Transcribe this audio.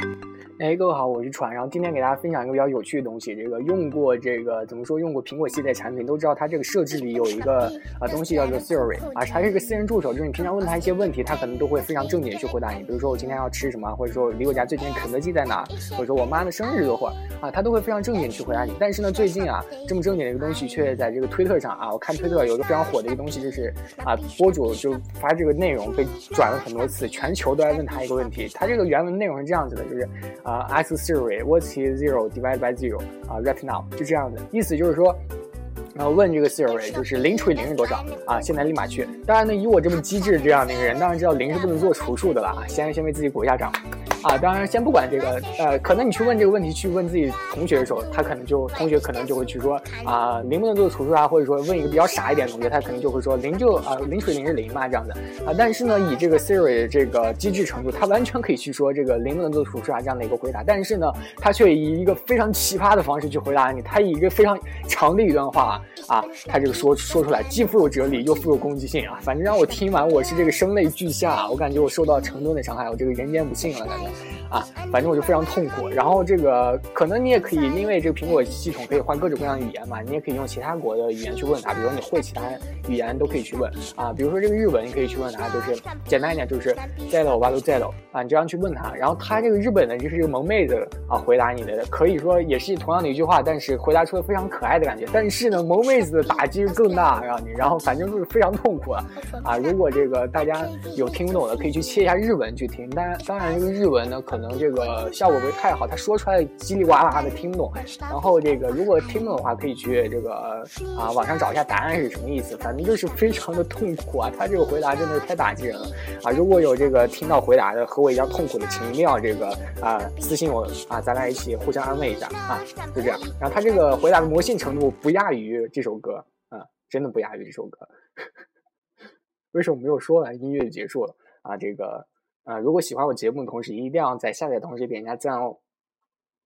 you 哎，各位好，我是船，然后今天给大家分享一个比较有趣的东西。这个用过这个怎么说？用过苹果系列产品都知道，它这个设置里有一个啊东西叫做 Siri 啊，它是一个私人助手，就是你平常问他一些问题，他可能都会非常正经去回答你。比如说我今天要吃什么，或者说离我家最近肯德基在哪，或者说我妈的生日多会啊，他都会非常正经去回答你。但是呢，最近啊，这么正经的一个东西却在这个推特上啊，我看推特有一个非常火的一个东西，就是啊，博主就发这个内容被转了很多次，全球都在问他一个问题。他这个原文内容是这样子的，就是啊，Ask Siri。What's zero divided by zero？啊，right now 就这样的意思，就是说，然后问这个 Siri，就是零除以零是多少？啊，现在立马去。当然呢，以我这么机智这样的一个人，当然知道零是不能做除数的了啊。先先为自己鼓一下掌。啊，当然，先不管这个，呃，可能你去问这个问题，去问自己同学的时候，他可能就同学可能就会去说啊，零不能做除数啊，或者说问一个比较傻一点的同学，他可能就会说零就啊，零除零是零嘛，这样的啊。但是呢，以这个 Siri 这个机智程度，他完全可以去说这个零不能做除数啊这样的一个回答。但是呢，他却以一个非常奇葩的方式去回答你，他以一个非常长的一段话啊，他这个说说出来，既富有哲理又富有攻击性啊，反正让我听完，我是这个声泪俱下，我感觉我受到成吨的伤害，我这个人间不幸了，感觉啊。反正我就非常痛苦，然后这个可能你也可以，因为这个苹果系统可以换各种各样的语言嘛，你也可以用其他国的语言去问他，比如你会其他语言都可以去问。啊，比如说这个日文你可以去问他，就是简单一点就是在了我吧都在了啊，你这样去问他，然后他这个日本的就是一个萌妹子啊回答你的，可以说也是同样的一句话，但是回答出了非常可爱的感觉，但是呢萌妹子的打击更大，让你然后反正就是非常痛苦啊。啊，如果这个大家有听不懂的可以去切一下日文去听，当然当然这个日文呢可能这个。效果不是太好，他说出来叽里呱啦的听不懂。然后这个如果听懂的话，可以去这个啊网上找一下答案是什么意思。反正就是非常的痛苦啊，他这个回答真的是太打击人了啊！如果有这个听到回答的和我一样痛苦的，请一定要这个啊私信我啊，咱俩一起互相安慰一下啊，就这样。然后他这个回答的魔性程度不亚于这首歌啊，真的不亚于这首歌。为什么没有说完，音乐就结束了啊？这个。呃，如果喜欢我节目的同时，一定要在下载同时点一下赞哦。